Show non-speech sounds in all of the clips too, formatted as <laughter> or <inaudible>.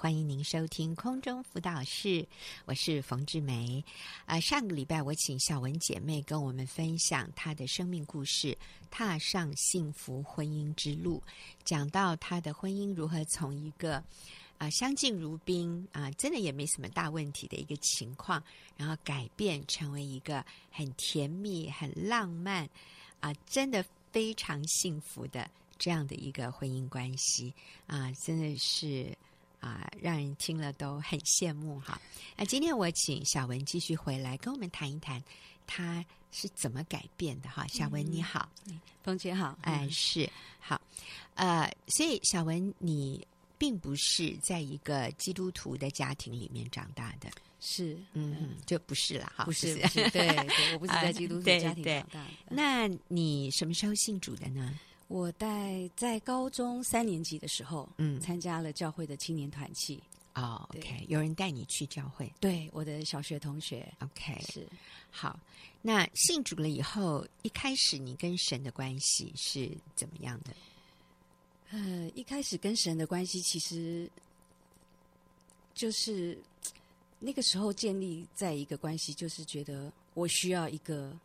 欢迎您收听空中辅导室，我是冯志梅。啊、上个礼拜我请小文姐妹跟我们分享她的生命故事，踏上幸福婚姻之路，讲到她的婚姻如何从一个啊、相敬如宾啊、真的也没什么大问题的一个情况，然后改变成为一个很甜蜜、很浪漫啊、真的非常幸福的。这样的一个婚姻关系啊，真的是啊，让人听了都很羡慕哈。那今天我请小文继续回来跟我们谈一谈，他是怎么改变的哈。小文你好，冯姐好，哎是好，呃，所以小文你并不是在一个基督徒的家庭里面长大的，是嗯，嗯就不是了哈，不是，不是对，对，我不是在基督徒家庭长大的。那你什么时候信主的呢？我在在高中三年级的时候，嗯，参加了教会的青年团契。哦，OK，有人带你去教会？对，我的小学同学。OK，是好。那信主了以后，一开始你跟神的关系是怎么样的？呃，一开始跟神的关系，其实就是那个时候建立在一个关系，就是觉得我需要一个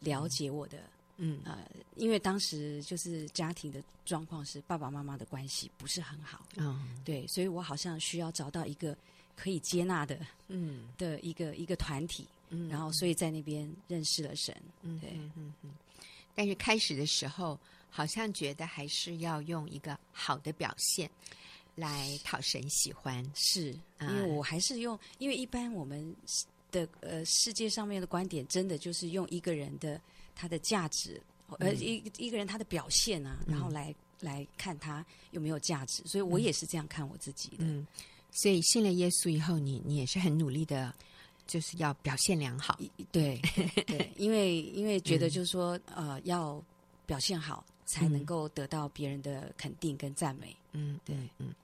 了解我的。嗯嗯呃，因为当时就是家庭的状况是爸爸妈妈的关系不是很好，嗯，对，所以我好像需要找到一个可以接纳的，嗯，的一个一个团体，嗯，然后所以在那边认识了神，嗯，对，嗯嗯嗯。但是开始的时候，好像觉得还是要用一个好的表现来讨神喜欢，是，因为我还是用，因为一般我们的呃世界上面的观点，真的就是用一个人的。他的价值，呃，一一个人他的表现啊，嗯、然后来来看他有没有价值，所以我也是这样看我自己的。嗯，所以信了耶稣以后，你你也是很努力的，就是要表现良好。对对，因为因为觉得就是说，嗯、呃，要表现好，才能够得到别人的肯定跟赞美。嗯，对，嗯，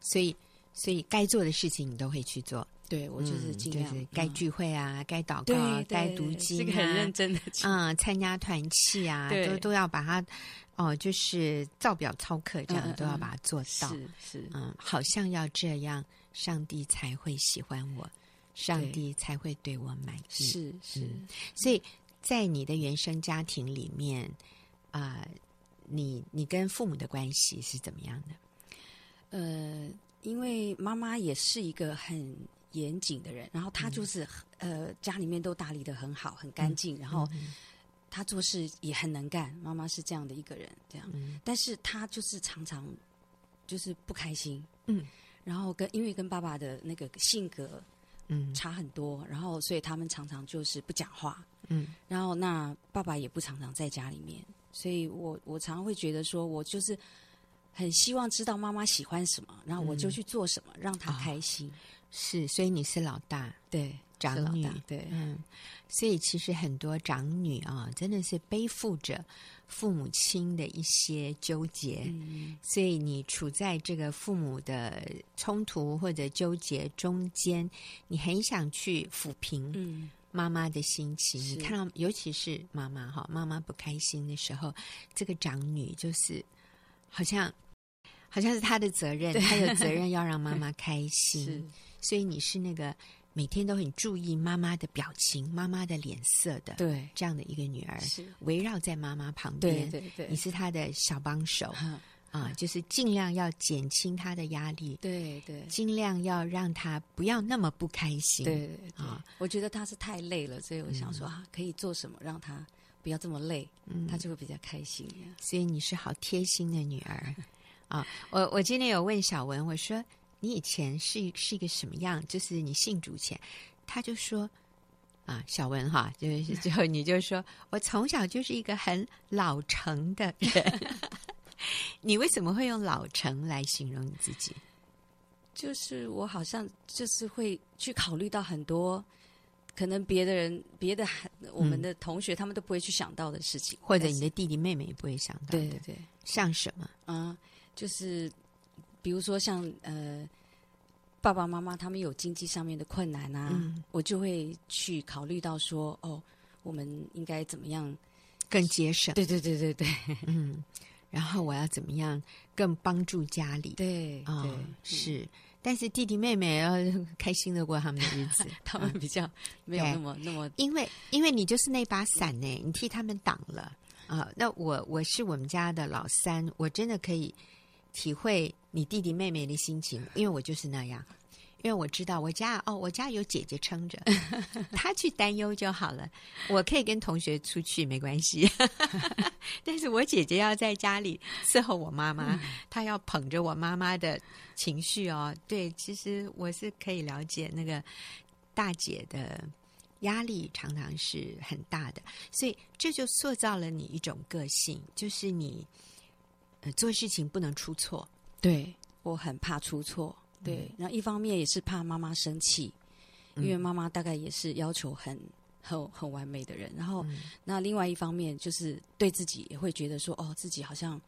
所以所以该做的事情你都会去做。对，我就是尽量，就是该聚会啊，该祷告，该读经，是个很认真的，嗯，参加团契啊，都都要把它，哦，就是照表操课，这样都要把它做到，是是，嗯，好像要这样，上帝才会喜欢我，上帝才会对我满意，是是，所以在你的原生家庭里面啊，你你跟父母的关系是怎么样的？呃，因为妈妈也是一个很。严谨的人，然后他就是、嗯、呃，家里面都打理的很好，很干净，嗯、然后他做事也很能干。妈妈是这样的一个人，这样，嗯、但是他就是常常就是不开心，嗯，然后跟因为跟爸爸的那个性格嗯。差很多，然后所以他们常常就是不讲话，嗯，然后那爸爸也不常常在家里面，所以我我常常会觉得说我就是很希望知道妈妈喜欢什么，然后我就去做什么，嗯、让她开心。哦是，所以你是老大，对，长女，对，嗯，所以其实很多长女啊，真的是背负着父母亲的一些纠结，嗯，所以你处在这个父母的冲突或者纠结中间，你很想去抚平妈妈的心情。嗯，你看到，尤其是妈妈哈，妈妈不开心的时候，这个长女就是好像好像是她的责任，她有责 <laughs> 任要让妈妈开心。是。所以你是那个每天都很注意妈妈的表情、妈妈的脸色的，对这样的一个女儿，是围绕在妈妈旁边，对对对，你是她的小帮手，啊，就是尽量要减轻她的压力，对对，尽量要让她不要那么不开心，对对啊，我觉得她是太累了，所以我想说啊，可以做什么让她不要这么累，嗯，她就会比较开心。所以你是好贴心的女儿啊！我我今天有问小文，我说。你以前是是一个什么样？就是你信主前，他就说啊，小文哈，就是最后你就说我从小就是一个很老成的人。<laughs> 你为什么会用老成来形容你自己？就是我好像就是会去考虑到很多可能别的人、别的我们的同学他们都不会去想到的事情，或者你的弟弟妹妹也不会想到的。对对对，像什么？啊，就是。比如说像呃爸爸妈妈他们有经济上面的困难啊，嗯、我就会去考虑到说哦，我们应该怎么样更节省？对对对对对，嗯，然后我要怎么样更帮助家里？对，哦、对，是。但是弟弟妹妹要开心的过他们的日子，<laughs> 他们比较没有那么那么，因为因为你就是那把伞呢，你替他们挡了啊。那我我是我们家的老三，我真的可以体会你弟弟妹妹的心情，因为我就是那样。因为我知道我家哦，我家有姐姐撑着，<laughs> 她去担忧就好了。我可以跟同学出去没关系，<laughs> 但是我姐姐要在家里伺候我妈妈，她要捧着我妈妈的情绪哦。对，其实我是可以了解那个大姐的压力常常是很大的，所以这就塑造了你一种个性，就是你呃做事情不能出错。对，我很怕出错。对，然后一方面也是怕妈妈生气，因为妈妈大概也是要求很很很完美的人。然后，嗯、那另外一方面就是对自己也会觉得说，哦，自己好像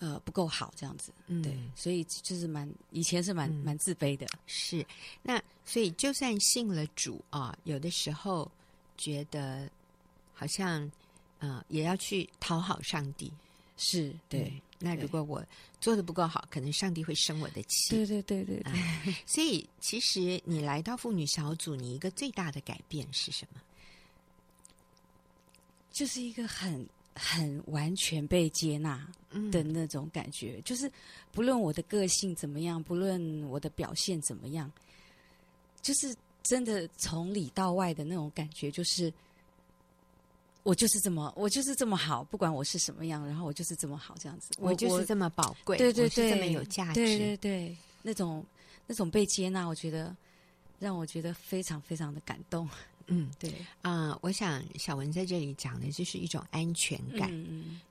呃不够好这样子。嗯，对，所以就是蛮以前是蛮、嗯、蛮自卑的。是，那所以就算信了主啊，有的时候觉得好像呃也要去讨好上帝。是对。嗯那如果我做的不够好，可能上帝会生我的气。对对对对对。嗯，<laughs> 所以，其实你来到妇女小组，你一个最大的改变是什么？就是一个很很完全被接纳的那种感觉。嗯，就是不论我的个性怎么样，不论我的表现怎么样，就是真的从里到外的那种感觉，就是。我就是这么，我就是这么好，不管我是什么样，然后我就是这么好，这样子，我，就是这么宝贵，对对对，这么有价值，对对对，那种那种被接纳，我觉得让我觉得非常非常的感动。嗯，对啊、呃，我想小文在这里讲的就是一种安全感，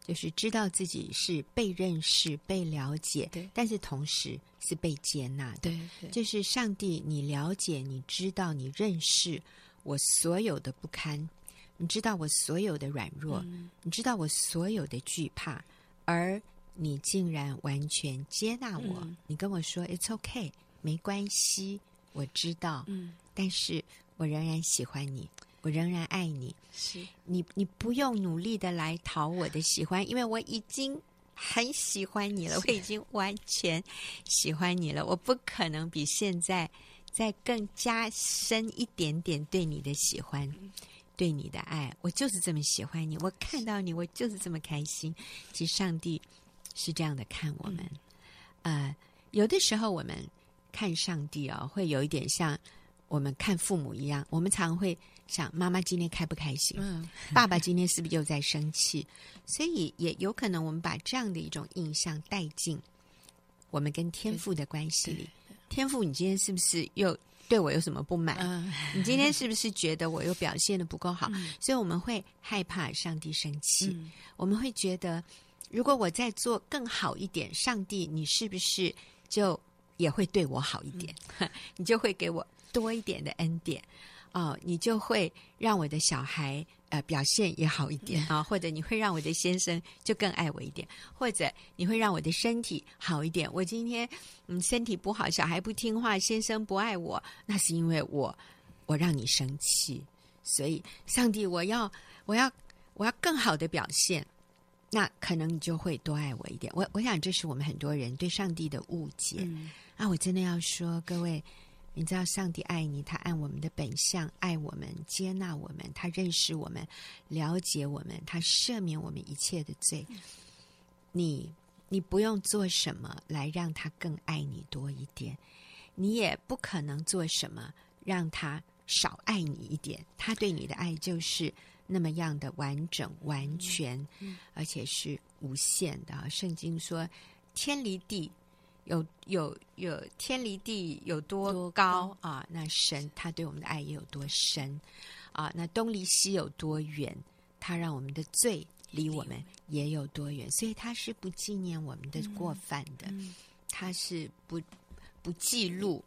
就是知道自己是被认识、被了解，对，但是同时是被接纳的，对，对，就是上帝，你了解、你知道、你认识我所有的不堪。你知道我所有的软弱，嗯，你知道我所有的惧怕，而你竟然完全接纳我。嗯，你跟我说 “It's okay”，没关系，我知道。嗯，但是我仍然喜欢你，我仍然爱你。是你，你不用努力的来讨我的喜欢，因为我已经很喜欢你了，我已经完全喜欢你了。我不可能比现在再更加深一点点对你的喜欢。嗯对你的爱，我就是这么喜欢你。我看到你，我就是这么开心。其实上帝是这样的看我们。嗯、呃，有的时候我们看上帝啊、哦，会有一点像我们看父母一样。我们常会想：妈妈今天开不开心？嗯，<laughs> 爸爸今天是不是又在生气？所以也有可能我们把这样的一种印象带进我们跟天父的关系里。天父，你今天是不是又？对我有什么不满？嗯，你今天是不是觉得我又表现的不够好？嗯，所以我们会害怕上帝生气。嗯，我们会觉得，如果我再做更好一点，上帝，你是不是就也会对我好一点？嗯，<laughs> 你就会给我多一点的恩典。哦，你就会让我的小孩呃表现也好一点啊，或者你会让我的先生就更爱我一点，或者你会让我的身体好一点。我今天嗯身体不好，小孩不听话，先生不爱我，那是因为我我让你生气，所以上帝，我要我要我要更好的表现，那可能你就会多爱我一点。我我想这是我们很多人对上帝的误解。嗯，啊，我真的要说各位。你知道上帝爱你，他按我们的本相爱我们，接纳我们，他认识我们，了解我们，他赦免我们一切的罪。你你不用做什么来让他更爱你多一点，你也不可能做什么让他少爱你一点。他对你的爱就是那么样的完整、完全，而且是无限的。圣经说，天离地。有有有天离地有多高，啊？那神他对我们的爱也有多深啊？那东离西有多远？他让我们的罪离我们也有多远？所以他是不纪念我们的过犯的，嗯嗯、他是不不记录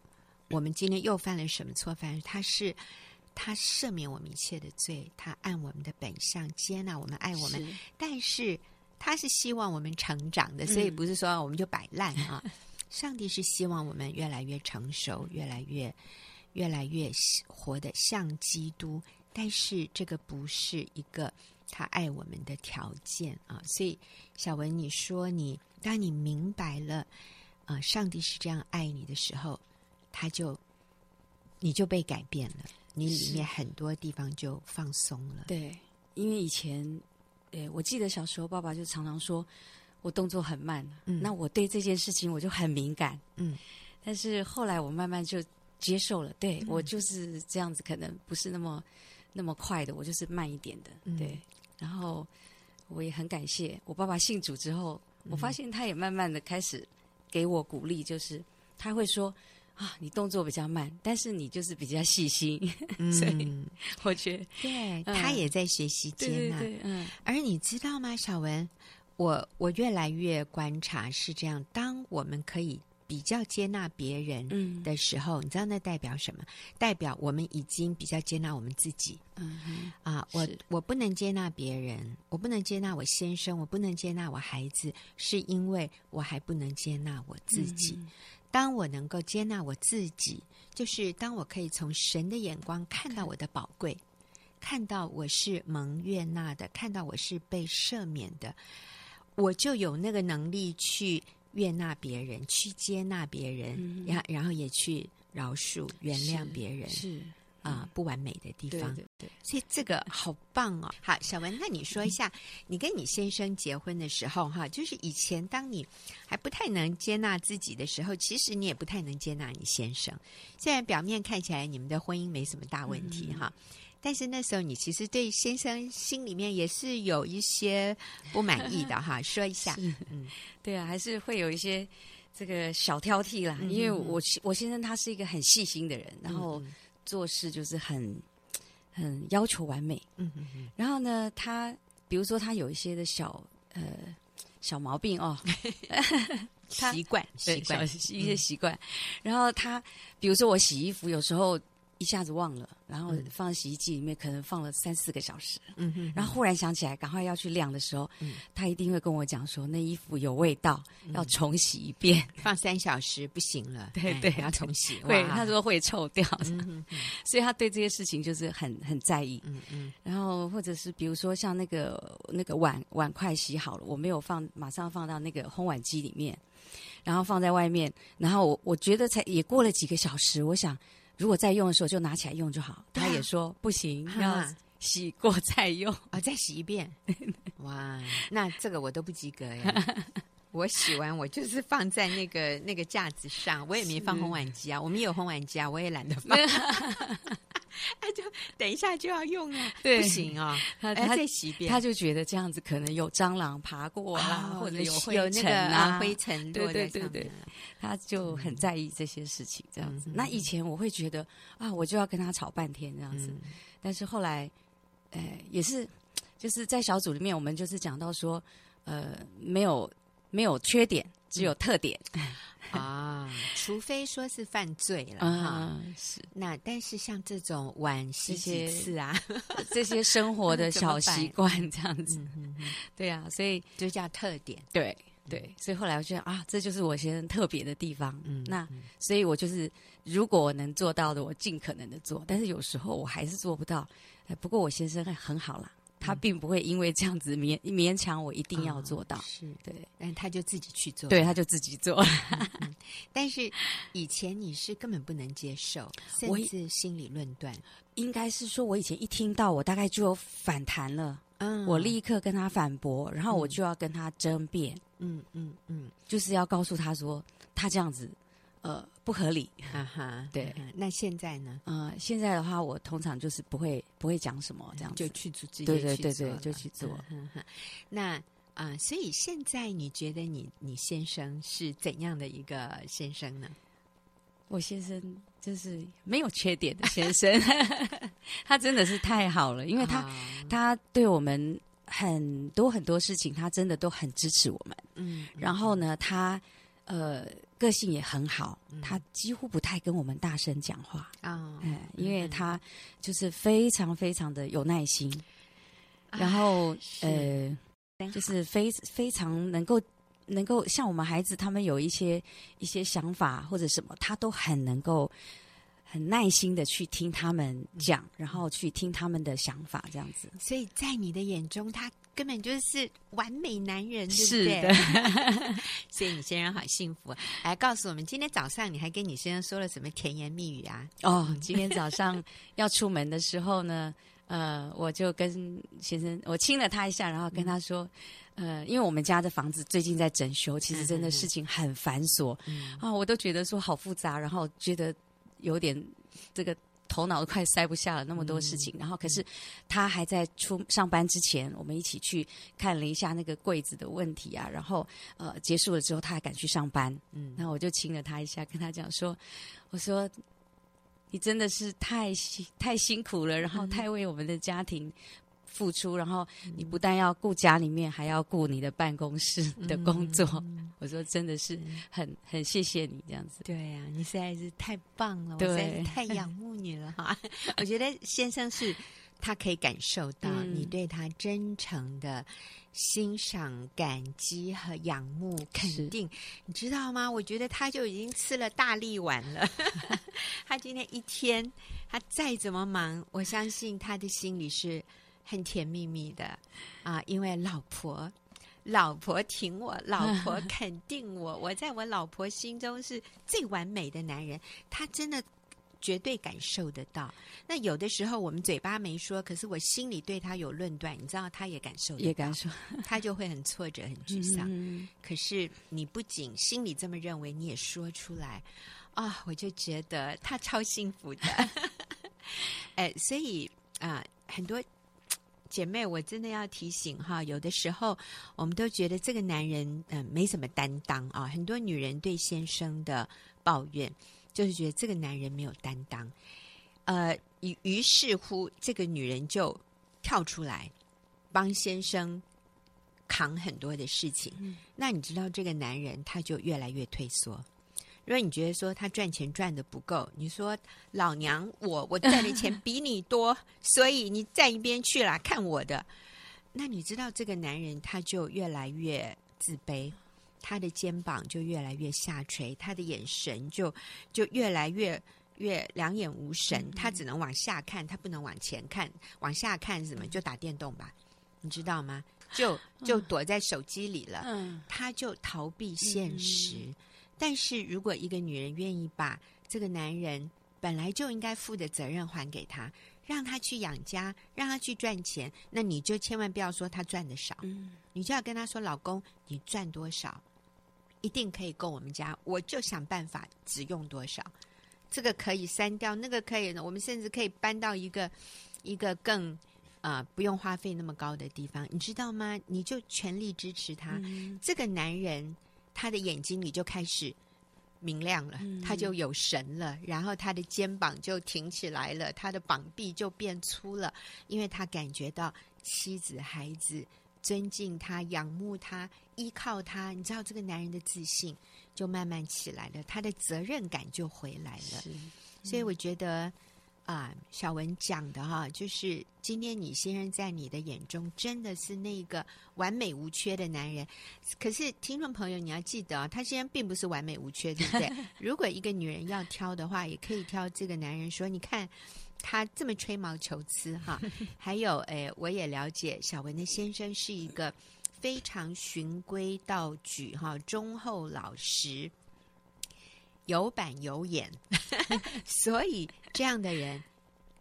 我们今天又犯了什么错犯？他是他赦免我们一切的罪，他按我们的本相接纳我们，爱我们，是但是他是希望我们成长的，所以不是说我们就摆烂啊。<laughs> 嗯上帝是希望我们越来越成熟，越来越、越来越活得像基督。但是这个不是一个他爱我们的条件啊！所以小文，你说你当你明白了啊，上帝是这样爱你的时候，他就你就被改变了，你里面很多地方就放松了。对，因为以前，呃，我记得小时候爸爸就常常说我动作很慢，嗯，那我对这件事情我就很敏感，嗯，但是后来我慢慢就接受了，对、嗯、我就是这样子，可能不是那么那么快的，我就是慢一点的，对，嗯、然后我也很感谢我爸爸信主之后，我发现他也慢慢的开始给我鼓励，就是他会说。啊，你动作比较慢，但是你就是比较细心，<laughs> 嗯、所以我觉得对、嗯、他也在学习接纳。嗯，而你知道吗，小文，我我越来越观察是这样，当我们可以比较接纳别人的时候，嗯、你知道那代表什么？代表我们已经比较接纳我们自己。嗯啊，我我不能接纳别人，我不能接纳我先生，我不能接纳我孩子，是因为我还不能接纳我自己。嗯当我能够接纳我自己，就是当我可以从神的眼光看到我的宝贵，看到我是蒙悦纳的，看到我是被赦免的，我就有那个能力去悦纳别人，去接纳别人，然、嗯、然后也去饶恕、原谅别人。是。啊、呃，不完美的地方，对，对，对，所以这个好棒哦。好，小文，那你说一下，嗯、<laughs> 你跟你先生结婚的时候，哈，就是以前当你还不太能接纳自己的时候，其实你也不太能接纳你先生。虽然表面看起来你们的婚姻没什么大问题，哈、嗯，但是那时候你其实对先生心里面也是有一些不满意的，哈。<laughs> 说一下，嗯，对啊，还是会有一些这个小挑剔啦。嗯、因为我我先生他是一个很细心的人，然后。嗯做事就是很很要求完美，嗯嗯嗯。然后呢，他比如说他有一些的小呃小毛病哦，<laughs> <laughs> 习惯习惯一些习惯。然后他比如说我洗衣服，有时候。一下子忘了，然后放洗衣机里面，可能放了三四个小时。嗯哼，然后忽然想起来，赶快要去晾的时候，嗯，他一定会跟我讲说，那衣服有味道，嗯、要重洗一遍。放三小时不行了，<laughs> 对对，要重洗。对，他说会臭掉。<laughs> 所以他对这些事情就是很很在意。嗯嗯，然后或者是比如说像那个那个碗碗筷洗好了，我没有放，马上放到那个烘碗机里面，然后放在外面，然后我我觉得才也过了几个小时，我想。如果再用的时候就拿起来用就好。他也说不行，要洗过再用啊，再洗一遍。<laughs> 哇，那这个我都不及格呀！我洗完我就是放在那个那个架子上，我也没放烘碗机啊。我们有烘碗机啊，我也懒得放。<laughs> <laughs> 他就等一下就要用啊，对，不行啊，<laughs> 他他再洗一遍，他就觉得这样子可能有蟑螂爬过啦，或者有有那个啊灰尘，对对对对，他就很在意这些事情，这样子。那以前我会觉得啊，我就要跟他吵半天这样子，但是后来，呃，也是就是在小组里面，我们就是讲到说，呃，没有没有缺点，只有特点。啊，除非说是犯罪了哈，是。那但是像这种晚洗几次啊，<laughs> 这些生活的小习惯这样子，对啊，所以就叫特点，对对，所以后来我觉得啊，这就是我先生特别的地方，嗯，那所以我就是如果我能做到的，我尽可能的做，但是有时候我还是做不到，不过我先生很好啦。他并不会因为这样子勉勉强我一定要做到，哦、是。对，但他就自己去做，对，他就自己做。<laughs> 但是以前你是根本不能接受，甚至心理论断，应该是说，我以前一听到，我大概就有反弹了，嗯，我立刻跟他反驳，然后我就要跟他争辩，嗯嗯嗯，就是要告诉他说，他这样子。呃，不合理，哈哈，<laughs> 对。那现在呢？呃，现在的话，我通常就是不会不会讲什么这样，就去做，对对对对，就去做。那啊，所以现在你觉得你你先生是怎样的一个先生呢？我先生就是没有缺点的先生，<laughs> 他真的是太好了，因为他他对我们很多很多事情，他真的都很支持我们。嗯，然后呢，他呃。个性也很好，他几乎不太跟我们大声讲话啊，嗯，因为他就是非常非常的有耐心，然后呃，就是非非常能够能够像我们孩子他们有一些一些想法或者什么，他都很能够很耐心的去听他们讲，然后去听他们的想法这样子。所以在你的眼中，他根本就是完美男人？是的。<laughs> 所以你先生好幸福。来告诉我们，今天早上你还跟你先生说了什么甜言蜜语啊？哦，今天早上要出门的时候呢，呃，我就跟先生我亲了他一下，然后跟他说，嗯、呃，因为我们家的房子最近在整修，其实真的事情很繁琐，嗯、啊，我都觉得说好复杂，然后觉得有点这个。头脑都快塞不下了，那么多事情。嗯、然后，可是他还在出上班之前，我们一起去看了一下那个柜子的问题啊。然后，呃，结束了之后，他还赶去上班。嗯，然后我就亲了他一下，跟他讲说：“我说你真的是太辛太辛苦了，然后太为我们的家庭。”付出，然后你不但要顾家里面，还要顾你的办公室的工作。嗯、<laughs> 我说真的是很很谢谢你这样子。对呀、啊，你实在是太棒了，我实在是太仰慕你了哈。<laughs> 我觉得先生是他可以感受到你对他真诚的欣赏、感激和仰慕、肯定，你知道吗？我觉得他就已经吃了大力丸了。<laughs> 他今天一天，他再怎么忙，我相信他的心里是。很甜蜜蜜的啊，因为老婆，老婆挺我，老婆肯定我，<laughs> 我在我老婆心中是最完美的男人，他真的绝对感受得到。那有的时候我们嘴巴没说，可是我心里对他有论断，你知道，他也感受得到，也感受，他就会很挫折、很沮丧。嗯、可是你不仅心里这么认为，你也说出来啊，我就觉得他超幸福的。哎，<laughs> 所以啊，很多。姐妹，我真的要提醒哈，有的时候我们都觉得这个男人嗯没什么担当啊。很多女人对先生的抱怨，就是觉得这个男人没有担当。呃，于于是乎，这个女人就跳出来帮先生扛很多的事情。嗯、那你知道，这个男人他就越来越退缩。如果你觉得说他赚钱赚的不够，你说老娘我我赚的钱 <laughs> 比你多，所以你站一边去啦，看我的。那你知道这个男人他就越来越自卑，他的肩膀就越来越下垂，他的眼神就就越来越越两眼无神，他只能往下看，他不能往前看，往下看什么就打电动吧，你知道吗？就就躲在手机里了，他就逃避现实。但是如果一个女人愿意把这个男人本来就应该负的责任还给他，让他去养家，让他去赚钱，那你就千万不要说他赚的少，嗯，你就要跟他说：“老公，你赚多少，一定可以够我们家，我就想办法只用多少。这个可以删掉，那个可以，我们甚至可以搬到一个一个更啊、呃、不用花费那么高的地方，你知道吗？你就全力支持他，嗯、这个男人。”他的眼睛里就开始明亮了，他就有神了，然后他的肩膀就挺起来了，他的膀臂就变粗了，因为他感觉到妻子、孩子尊敬他、仰慕他、依靠他。你知道，这个男人的自信就慢慢起来了，他的责任感就回来了。所以我觉得。啊，小文讲的哈，就是今天你先生在你的眼中真的是那个完美无缺的男人。可是听众朋友，你要记得啊，他现在并不是完美无缺，对不对？<laughs> 如果一个女人要挑的话，也可以挑这个男人说，你看他这么吹毛求疵哈。<laughs> 还有，诶，我也了解小文的先生是一个非常循规蹈矩哈，忠厚老实。有板有眼，<laughs> 所以这样的人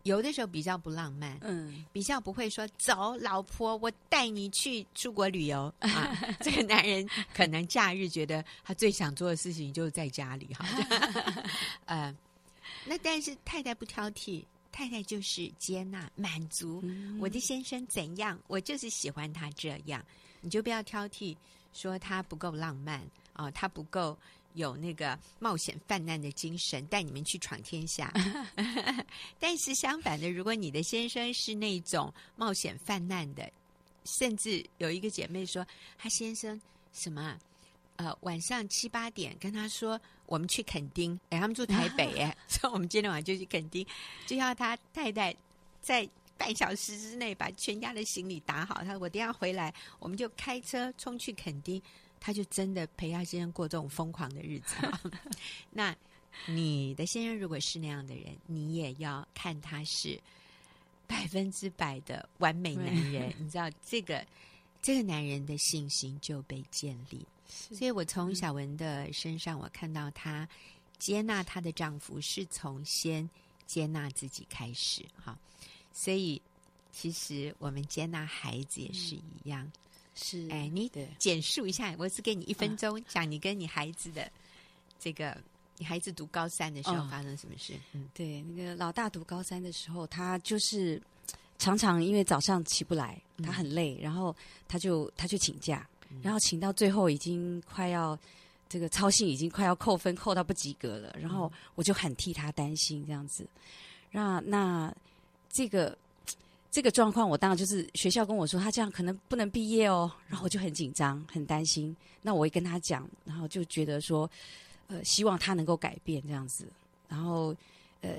有的时候比较不浪漫，嗯，比较不会说走，老婆，我带你去出国旅游啊。<laughs> 这个男人可能假日觉得他最想做的事情就是在家里哈，<laughs> 呃，那但是太太不挑剔，太太就是接纳满足。我的先生怎样，我就是喜欢他这样，你就不要挑剔，说他不够浪漫啊，他不够。有那个冒险犯难的精神，带你们去闯天下。<laughs> 但是相反的，如果你的先生是那种冒险犯难的，甚至有一个姐妹说，她先生什么呃晚上七八点跟她说，我们去垦丁，哎，他们住台北，哎，<laughs> 所以我们今天晚上就去垦丁，就要他太太在半小时之内把全家的行李打好。他说我等下回来，我们就开车冲去垦丁。他就真的陪他先生过这种疯狂的日子。<laughs> 那你的先生如果是那样的人，你也要看他是百分之百的完美男人。你知道这个这个男人的信心就被建立。所以我从小文的身上，我看到她接纳她的丈夫，是从先接纳自己开始。哈，所以其实我们接纳孩子也是一样。是，哎，你简述一下，我只给你一分钟，讲你跟你孩子的这个，你孩子读高三的时候发生什么事？嗯，对，那个老大读高三的时候，他就是常常因为早上起不来，他很累，然后他就他去请假。然后请到最后已经快要这个操心已经快要扣分扣到不及格了，然后我就很替他担心这样子。那那这个这个状况，我当然就是学校跟我说他这样可能不能毕业哦，然后我就很紧张很担心。那我也跟他讲，然后就觉得说，呃，希望他能够改变这样子。然后呃，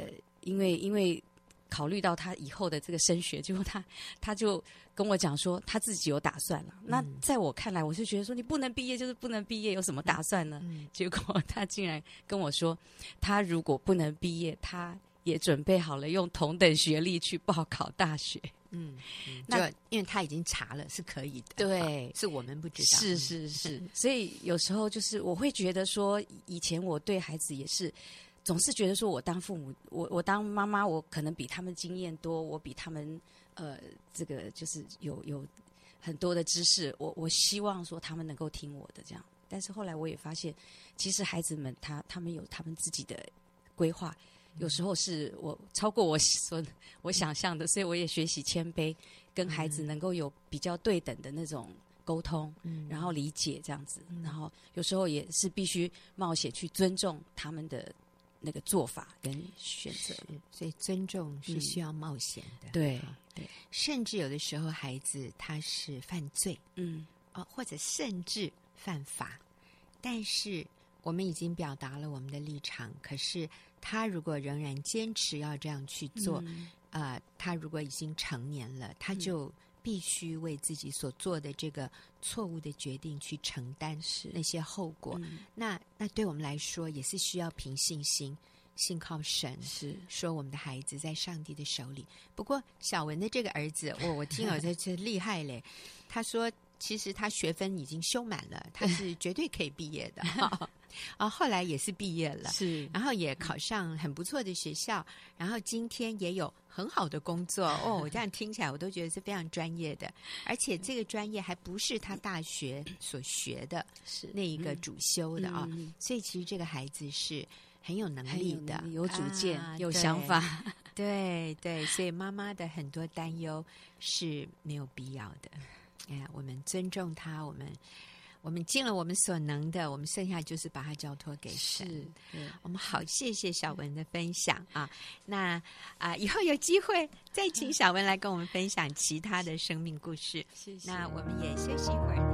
因为因为。考虑到他以后的这个升学，结果他他就跟我讲说他自己有打算了。那在我看来，我是觉得说你不能毕业就是不能毕业，有什么打算呢？结果 <laughs> 他竟然跟我说，他如果不能毕业，他也准备好了用同等学历去报考大学。嗯，<laughs> 那因为他已经查了是可以的，对，是我们不知道。是是是，所以有时候就是我会觉得说，以前我对孩子也是。总是觉得说，我当父母，我我当妈妈，我可能比他们经验多，我比他们呃，这个就是有有很多的知识，我我希望说他们能够听我的这样。但是后来我也发现，其实孩子们他他们有他们自己的规划，有时候是我超过我所我想象的，所以我也学习谦卑，跟孩子能够有比较对等的那种沟通，然后理解这样子，然后有时候也是必须冒险去尊重他们的。那个做法跟选择，所以尊重是需要冒险的。嗯、对对，甚至有的时候孩子他是犯罪，嗯，哦，或者甚至犯法，但是我们已经表达了我们的立场。可是他如果仍然坚持要这样去做，嗯、呃，他如果已经成年了，他就必须为自己所做的这个错误的决定去承担是那些后果。嗯、那那对我们来说也是需要凭信心，信靠神，是说我们的孩子在上帝的手里。不过小文的这个儿子，<laughs> 我我听了这这厉害嘞。他说，其实他学分已经修满了，他是绝对可以毕业的。<laughs> 啊，后来也是毕业了，是，然后也考上很不错的学校，然后今天也有很好的工作哦。我这样听起来，我都觉得是非常专业的，而且这个专业还不是他大学所学的，是那一个主修的啊。嗯、所以其实这个孩子是很有能力的，有，有主见，啊、有想法。对对，所以妈妈的很多担忧是没有必要的。哎，我们尊重他，我们。我们尽了我们所能的，我们剩下就是把它交托给神。我们好，谢谢小文的分享啊。那啊、呃，以后有机会再请小文来跟我们分享其他的生命故事。谢谢。那我们也休息一会儿。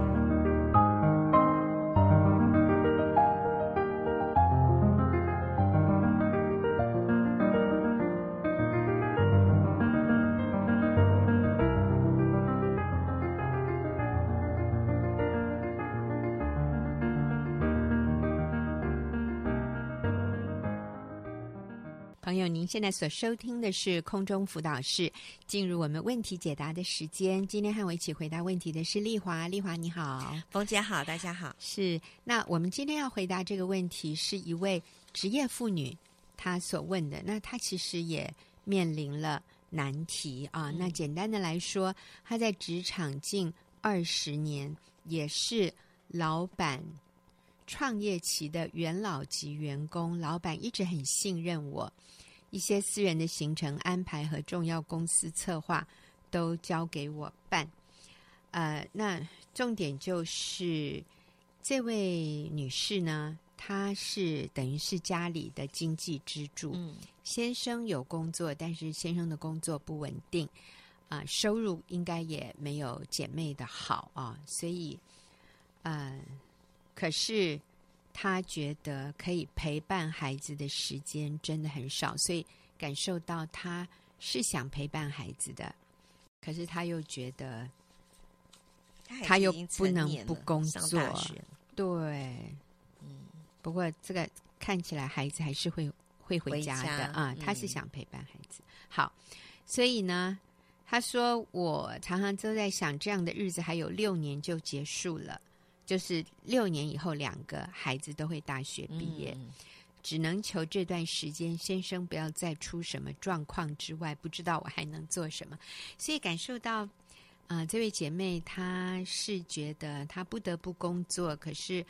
友，您现在所收听的是空中辅导室，进入我们问题解答的时间。今天和我一起回答问题的是丽华，丽华你好，冯姐好，大家好。是，那我们今天要回答这个问题，是一位职业妇女她所问的。那她其实也面临了难题啊。那简单的来说，她在职场近二十年，也是老板创业期的元老级员工，老板一直很信任我。一些私人的行程安排和重要公司策划都交给我办。呃，那重点就是这位女士呢，她是等于是家里的经济支柱。嗯，先生有工作，但是先生的工作不稳定，啊、呃，收入应该也没有姐妹的好啊，所以，呃，可是。他觉得可以陪伴孩子的时间真的很少，所以感受到他是想陪伴孩子的，可是他又觉得他又不能不工作，对，嗯，不过这个看起来孩子还是会会回家的啊，他是想陪伴孩子。好，所以呢，他说：“我常常都在想，这样的日子还有六年就结束了，就是六年以后，两个孩子都会大学毕业。嗯、只能求这段时间先生不要再出什么状况之外，不知道我还能做什么。所以感受到，啊、呃，这位姐妹她是觉得她不得不工作，可是，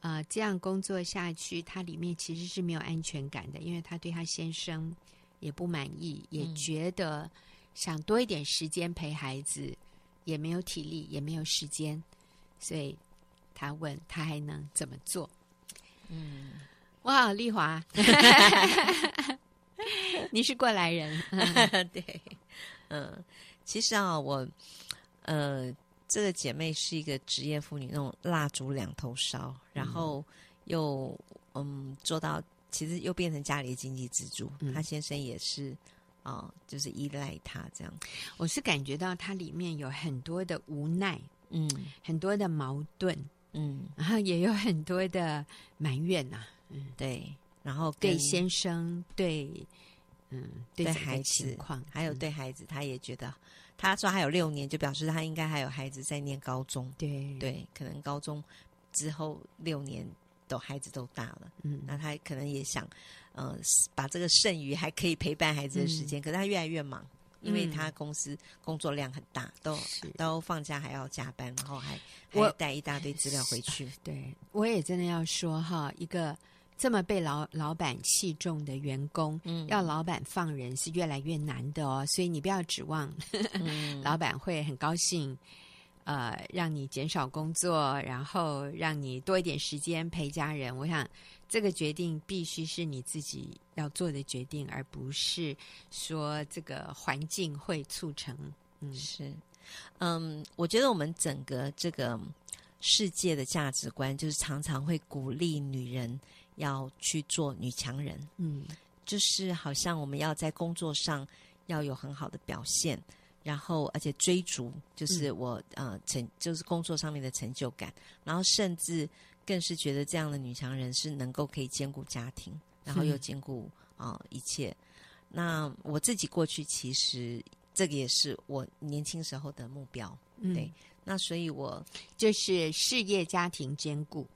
啊、呃，这样工作下去，她里面其实是没有安全感的，因为她对她先生也不满意，也觉得。嗯”想多一点时间陪孩子，也没有体力，也没有时间，所以他问他还能怎么做？嗯，哇，丽华，<laughs> 你是过来人，<laughs> 对，嗯，其实啊，我呃，这个姐妹是一个职业妇女，那种蜡烛两头烧，然后又嗯做到，其实又变成家里的经济支柱，她、嗯、先生也是。哦，就是依赖他这样，我是感觉到他里面有很多的无奈，嗯，很多的矛盾，嗯，然后也有很多的埋怨呐、啊，嗯，对，然后对先生，对，嗯，对孩子，还有对孩子，他也觉得，他说还有六年，就表示他应该还有孩子在念高中，对，对，可能高中之后六年都孩子都大了，嗯，那他可能也想。呃，把这个剩余还可以陪伴孩子的时间，嗯、可是他越来越忙，因为他公司工作量很大，都都放假还要加班，然后还还要带一大堆资料回去。对，我也真的要说哈，一个这么被老老板器重的员工，嗯，要老板放人是越来越难的哦，所以你不要指望、嗯、<laughs> 老板会很高兴，呃，让你减少工作，然后让你多一点时间陪家人。我想。这个决定必须是你自己要做的决定，而不是说这个环境会促成。嗯，是，嗯，我觉得我们整个这个世界的价值观，就是常常会鼓励女人要去做女强人。嗯，就是好像我们要在工作上要有很好的表现，然后而且追逐，就是我、嗯、呃成就是工作上面的成就感，然后甚至。更是觉得这样的女强人是能够可以兼顾家庭，然后又兼顾啊、呃、一切。那我自己过去其实这个也是我年轻时候的目标，嗯、对。那所以我就是事业家庭兼顾，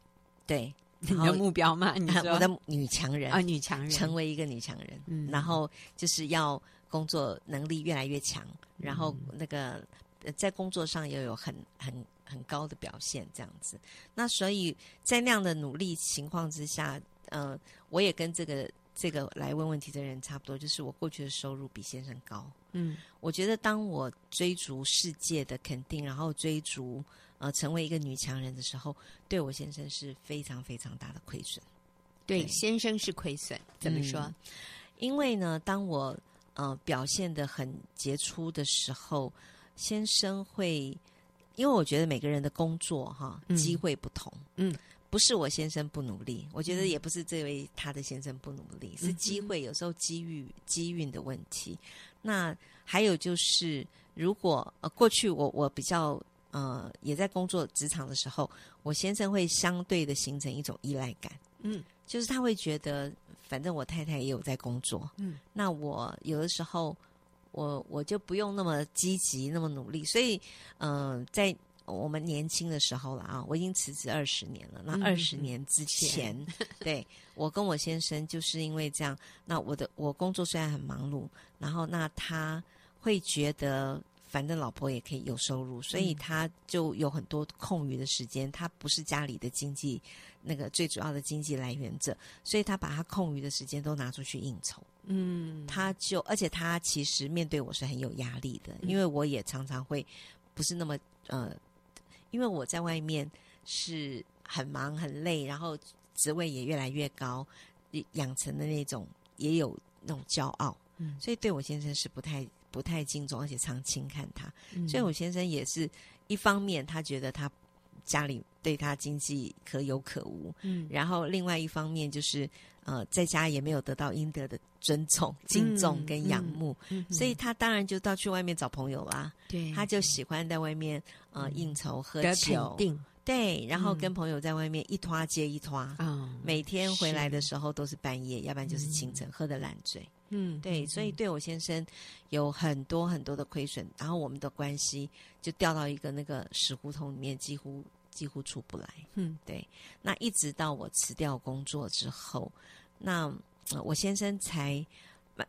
对 <laughs> 你的目标嘛？<laughs> 你说我的女强人啊，女强人成为一个女强人，嗯，然后就是要工作能力越来越强，然后那个在工作上又有很很。很高的表现，这样子。那所以在那样的努力情况之下，呃，我也跟这个这个来问问题的人差不多，就是我过去的收入比先生高。嗯，我觉得当我追逐世界的肯定，然后追逐呃成为一个女强人的时候，对我先生是非常非常大的亏损。对，对先生是亏损，怎么说？嗯，因为呢，当我呃表现得很杰出的时候，先生会。因为我觉得每个人的工作哈机会不同，嗯，不是我先生不努力，我觉得也不是这位他的先生不努力，是机会有时候机遇机运的问题。那还有就是，如果呃过去我我比较呃也在工作职场的时候，我先生会相对的形成一种依赖感，嗯，就是他会觉得反正我太太也有在工作，嗯，那我有的时候。我我就不用那么积极，那么努力，所以，嗯、呃，在我们年轻的时候了啊，我已经辞职二十年了。那二十年之前，嗯、<laughs> 对我跟我先生就是因为这样，那我的我工作虽然很忙碌，然后那他会觉得反正老婆也可以有收入，所以他就有很多空余的时间。他不是家里的经济那个最主要的经济来源者，所以他把他空余的时间都拿出去应酬。嗯，他就，而且他其实面对我是很有压力的，因为我也常常会不是那么呃，因为我在外面是很忙很累，然后职位也越来越高，养成的那种也有那种骄傲，嗯，所以对我先生是不太不太敬重，而且常轻看他，嗯，所以我先生也是一方面他觉得他家里对他经济可有可无，嗯，然后另外一方面就是。呃，在家也没有得到应得的尊重、敬重跟仰慕，嗯嗯、所以他当然就到去外面找朋友啦。对，他就喜欢在外面呃应酬、喝酒。对，然后跟朋友在外面一拖接一拖，嗯，每天回来的时候都是半夜，要不然就是清晨，喝得烂醉。嗯，对，所以对我先生有很多很多的亏损，然后我们的关系就掉到一个那个死胡同里面，几乎几乎出不来。嗯，对。那一直到我辞掉工作之后，那我先生才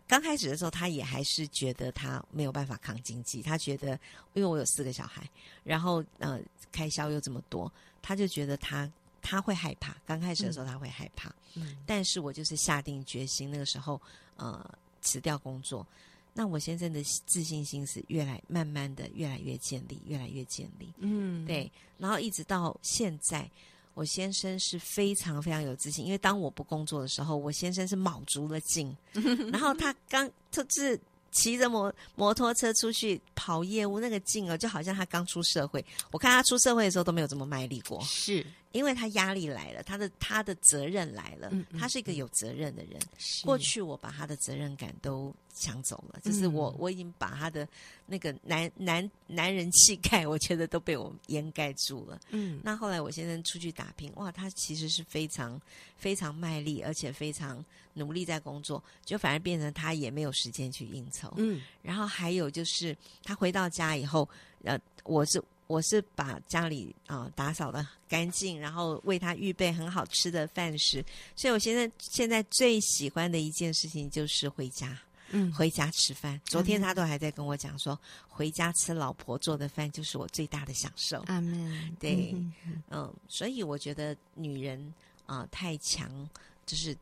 刚开始的时候，他也还是觉得他没有办法扛经济，他觉得因为我有四个小孩，然后呃开销又这么多，他就觉得他他会害怕。刚开始的时候他会害怕，嗯，但是我就是下定决心，那个时候。呃，辞掉工作，那我先生的自信心是越来慢慢的越来越建立，越来越建立。嗯，对。然后一直到现在，我先生是非常非常有自信，因为当我不工作的时候，我先生是卯足了劲。<laughs> 然后他刚就是骑着摩摩托车出去跑业务，那个劲哦，就好像他刚出社会。我看他出社会的时候都没有这么卖力过。是。因为他压力来了，他的他的责任来了，嗯嗯、他是一个有责任的人。是过去我把他的责任感都抢走了，就是我、嗯、我已经把他的那个男男男人气概，我觉得都被我掩盖住了。嗯，那后来我先生出去打拼，哇，他其实是非常非常卖力，而且非常努力在工作，就反而变成他也没有时间去应酬。嗯，然后还有就是他回到家以后，呃，我是。我是把家里啊、呃、打扫的干净，然后为他预备很好吃的饭食。所以我现在现在最喜欢的一件事情就是回家，嗯，回家吃饭。昨天他都还在跟我讲说，回家吃老婆做的饭就是我最大的享受。阿门。对，嗯，嗯，所以我觉得女人啊、呃、太强，就是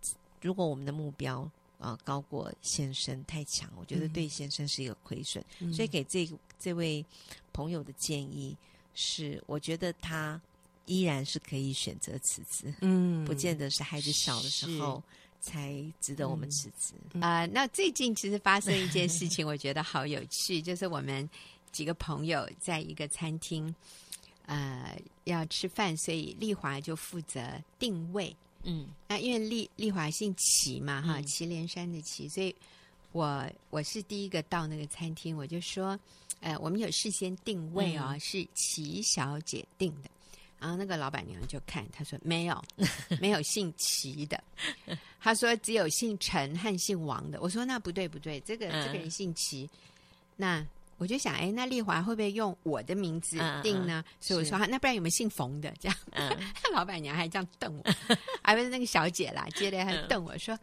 如果我们的目标啊、呃、高过先生太强，我觉得对先生是一个亏损。嗯、所以给这个。这位朋友的建议是，我觉得他依然是可以选择辞职，嗯，不见得是孩子小的时候才值得我们辞职。啊、嗯。呃，那最近其实发生一件事情，我觉得好有趣，<laughs> 就是我们几个朋友在一个餐厅，呃，要吃饭，所以丽华就负责定位，嗯，那因为丽丽华姓祁嘛，哈，祁连山的祁，所以我我是第一个到那个餐厅，我就说。呃，我们有事先定位哦，嗯、是齐小姐定的。然后那个老板娘就看，她说没有，<laughs> 没有姓齐的。她说只有姓陈和姓王的。我说那不对不对，这个、嗯、这个人姓齐。那我就想，哎，那丽华会不会用我的名字定呢？嗯嗯、所以我说，是那不然有没有姓冯的？这样，嗯、<laughs> 老板娘还这样瞪我，还不是那个小姐啦，接着还瞪我说。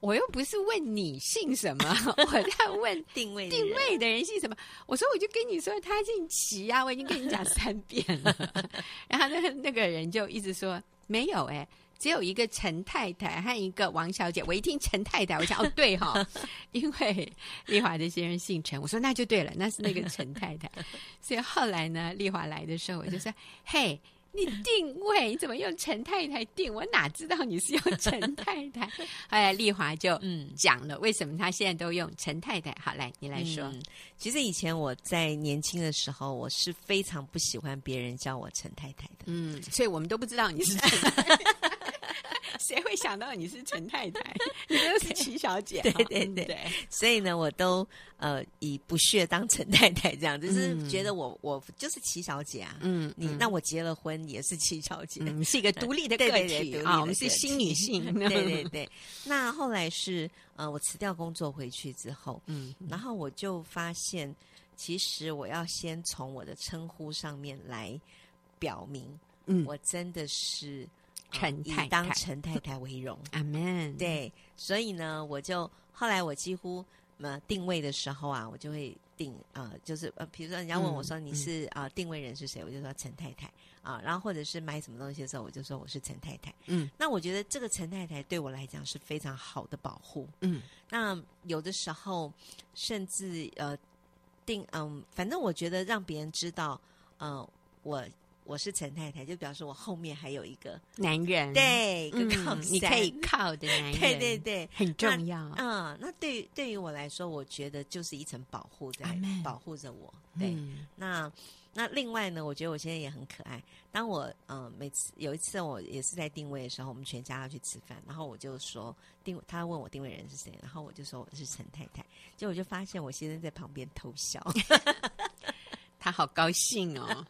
我又不是问你姓什么，<laughs> 我在问定位定位的人姓什么。我说我就跟你说他姓祁啊，我已经跟你讲三遍了。<laughs> 然后那那个人就一直说没有哎、欸，只有一个陈太太和一个王小姐。我一听陈太太，我想哦对哈、哦，<laughs> 因为丽华的先生姓陈，我说那就对了，那是那个陈太太。所以后来呢，丽华来的时候，我就说嘿。你定位你怎么用陈太太定？我哪知道你是用陈太太？<laughs> 后来丽华就 <laughs> 嗯讲了为什么她现在都用陈太太。好，来你来说、嗯。其实以前我在年轻的时候，我是非常不喜欢别人叫我陈太太的。嗯，所以我们都不知道你是陈太太。<laughs> 谁会想到你是陈太太？<laughs> 你都是齐小姐。对 <laughs> 对对，对，对，所以呢，我都呃以不屑当陈太太这样，就是觉得我我就是齐小姐啊。嗯，你那我结了婚也是齐小姐，你是一个独立的个体啊。我们是新女性。对对对。那后来是呃，我辞掉工作回去之后，嗯，然后我就发现，其实我要先从我的称呼上面来表明，嗯，我真的是。陈太太，以当陈太太为荣，<laughs> 阿门。对，所以呢，我就后来我几乎呃定位的时候啊，我就会定啊、呃，就是呃，比如说人家问我说你是啊、嗯呃、定位人是谁，我就说陈太太啊、呃，然后或者是买什么东西的时候，我就说我是陈太太。嗯，那我觉得这个陈太太对我来讲是非常好的保护。嗯，那有的时候甚至呃定嗯、呃，反正我觉得让别人知道，呃，我。我是陈太太，就表示我后面还有一个男人，对，一个靠、嗯、你可以靠的男人，对对对，很重要。嗯，那对于对于我来说，我觉得就是一层保护在保护着我。对，嗯、那那另外呢，我觉得我现在也很可爱。当我嗯、呃、每次有一次我也是在定位的时候，我们全家要去吃饭，然后我就说定，他问我定位人是谁，然后我就说我是陈太太，结果我就发现我先生在旁边偷笑，<laughs> 他好高兴哦。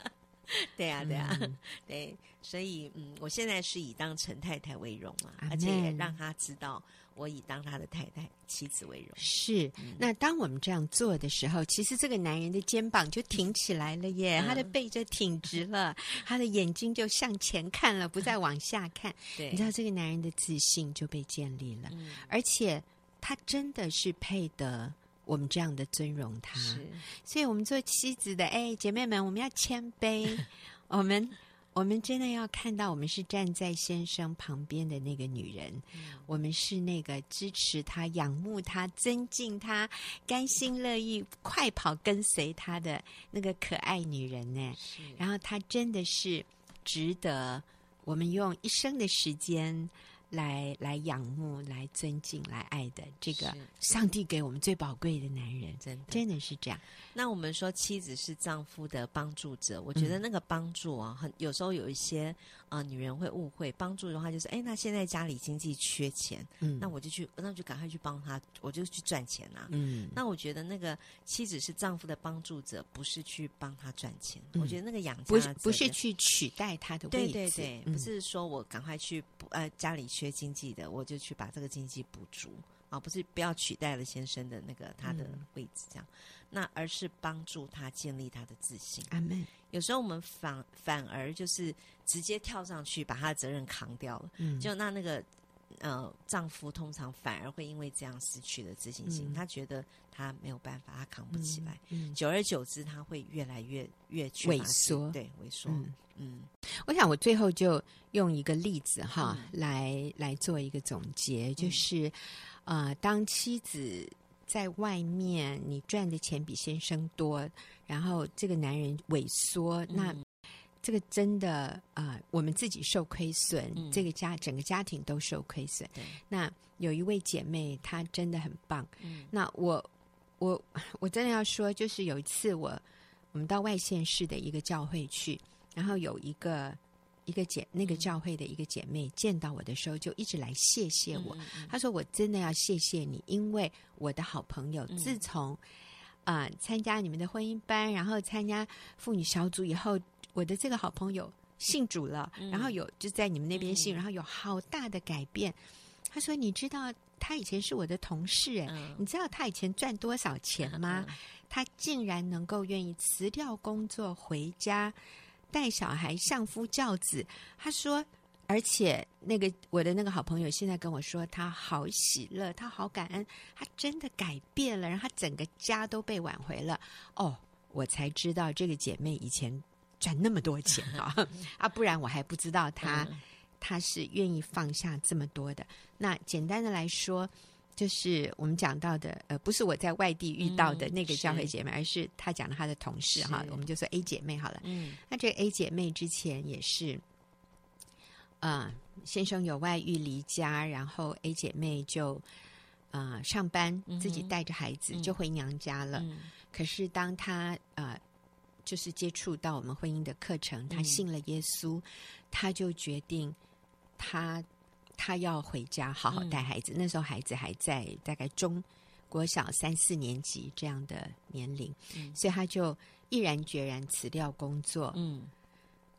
<laughs> 对呀、啊，对呀、啊，嗯、<laughs> 对，所以嗯，我现在是以当陈太太为荣嘛，而且也让他知道我以当他的太太、妻子为荣。是，嗯、那当我们这样做的时候，其实这个男人的肩膀就挺起来了耶，嗯、他的背就挺直了，<laughs> 他的眼睛就向前看了，不再往下看。对，你知道这个男人的自信就被建立了，嗯、而且他真的是配得。我们这样的尊荣他，是。所以我们做妻子的，哎，姐妹们，我们要谦卑，<laughs> 我们我们真的要看到，我们是站在先生旁边的那个女人，嗯、我们是那个支持他、仰慕他、尊敬他、甘心乐意快跑跟随他的那个可爱女人呢。是。然后她真的是值得我们用一生的时间。来来仰慕、来尊敬、来爱的这个上帝给我们最宝贵的男人，真的。真的是这样。那我们说妻子是丈夫的帮助者，我觉得那个帮助啊，很有时候有一些啊、呃、女人会误会，帮助的话就是，哎，那现在家里经济缺钱，嗯，那我就去，那就赶快去帮他，我就去赚钱啊，嗯。那我觉得那个妻子是丈夫的帮助者，不是去帮他赚钱。嗯、我觉得那个养家不是不是去取代他的位置，对对对，嗯、不是说我赶快去呃家里。缺经济的，我就去把这个经济补足啊，不是不要取代了先生的那个他的位置，这样，嗯、那而是帮助他建立他的自信。阿门。有时候我们反反而就是直接跳上去把他的责任扛掉了，嗯，就那那个呃丈夫通常反而会因为这样失去了自信心，嗯、他觉得他没有办法，他扛不起来，嗯，嗯久而久之他会越来越越萎缩，对，萎缩，嗯。嗯我想，我最后就用一个例子哈，嗯、来来做一个总结，就是，啊、当妻子在外面，你赚的钱比先生多，然后这个男人萎缩，嗯、那这个真的啊、呃，我们自己受亏损，嗯、这个家整个家庭都受亏损。那有一位姐妹，她真的很棒。嗯、那我我我真的要说，就是有一次我我们到外县市的一个教会去。然后有一个一个姐，那个教会的一个姐妹见到我的时候，就一直来谢谢我。她说：“我真的要谢谢你，因为我的好朋友自从啊参加你们的婚姻班，然后参加妇女小组以后，我的这个好朋友信主了，然后有就在你们那边信，然后有好大的改变。”他说：“你知道他以前是我的同事，哎，你知道他以前赚多少钱吗？他竟然能够愿意辞掉工作回家。”带小孩相夫教子，他说，而且那个我的那个好朋友现在跟我说，他好喜乐，他好感恩，他真的改变了，然后他整个家都被挽回了。哦，我才知道这个姐妹以前赚那么多钱啊，<laughs> 啊，不然我还不知道他他是愿意放下这么多的。那简单的来说。就是我们讲到的，呃，不是我在外地遇到的那个教会姐妹，嗯、而是她讲的她的同事哈，我们就说 A 姐妹好了。嗯，那这个 A 姐妹之前也是，啊、呃，先生有外遇离家，然后 A 姐妹就啊、呃、上班，自己带着孩子就回娘家了。嗯、可是当她啊、呃，就是接触到我们婚姻的课程，他信了耶稣，她、嗯、就决定他。他要回家好好带孩子，嗯、那时候孩子还在大概中国小三四年级这样的年龄，嗯、所以他就毅然决然辞掉工作，嗯，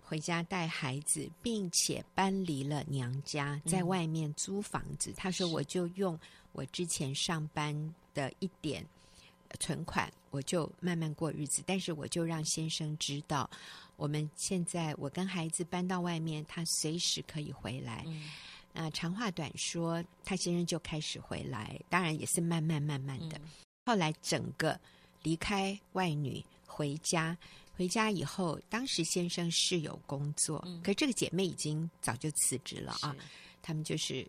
回家带孩子，并且搬离了娘家，在外面租房子。嗯、他说：“我就用我之前上班的一点存款，我就慢慢过日子。但是我就让先生知道，我们现在我跟孩子搬到外面，他随时可以回来。嗯”那长话短说，他先生就开始回来，当然也是慢慢慢慢的。嗯、后来整个离开外女回家，回家以后，当时先生是有工作，嗯、可这个姐妹已经早就辞职了啊。是他们就是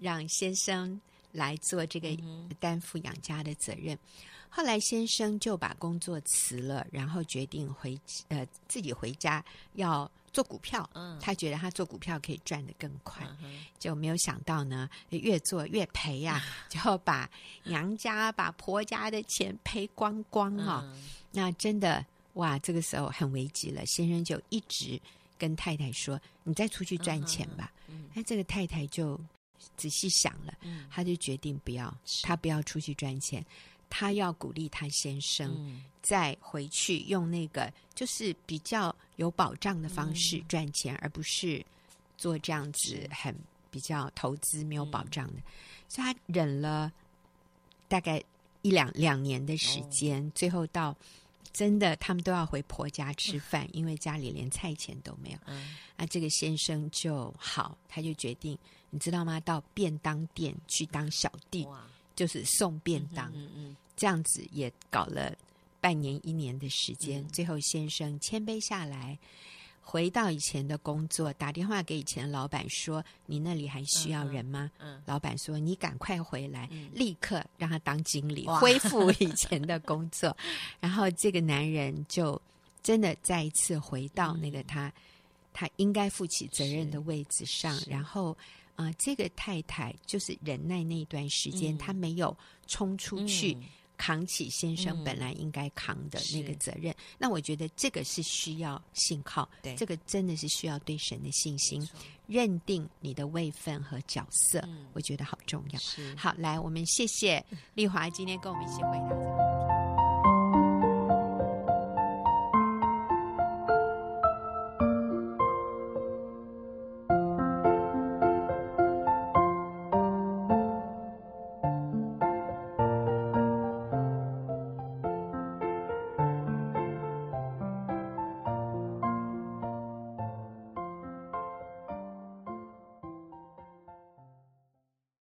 让先生来做这个担负养家的责任。嗯、后来先生就把工作辞了，然后决定回呃自己回家要。做股票，嗯，他觉得他做股票可以赚得更快，嗯、就没有想到呢，越做越赔呀、啊，<laughs> 就把娘家、把婆家的钱赔光光啊、哦。嗯、那真的哇，这个时候很危急了。先生就一直跟太太说：“你再出去赚钱吧。嗯”那、嗯、这个太太就仔细想了，嗯、他就决定不要，是他不要出去赚钱。她要鼓励她先生，嗯、再回去用那个就是比较有保障的方式赚钱，嗯、而不是做这样子很比较投资没有保障的。嗯、所以她忍了大概一两两年的时间，哦、最后到。真的，他们都要回婆家吃饭，<laughs> 因为家里连菜钱都没有。嗯，啊，这个先生就好，他就决定，你知道吗？到便当店去当小弟，哇就是送便当。嗯，嗯，嗯，这样子也搞了半年一年的时间，嗯、最后先生谦卑下来。回到以前的工作，打电话给以前的老板说：“你那里还需要人吗？”嗯，嗯，老板说：“你赶快回来，嗯、立刻让他当经理，恢复以前的工作。”然后这个男人就真的再一次回到那个他、嗯、他应该负起责任的位置上。然后啊、呃，这个太太就是忍耐那一段时间，她、嗯、没有冲出去。嗯。扛起先生本来应该扛的那个责任，嗯、那我觉得这个是需要信靠，对，这个真的是需要对神的信心，认定你的位分和角色，嗯、我觉得好重要。是。好，来，我们谢谢丽华今天跟我们一起回答这个。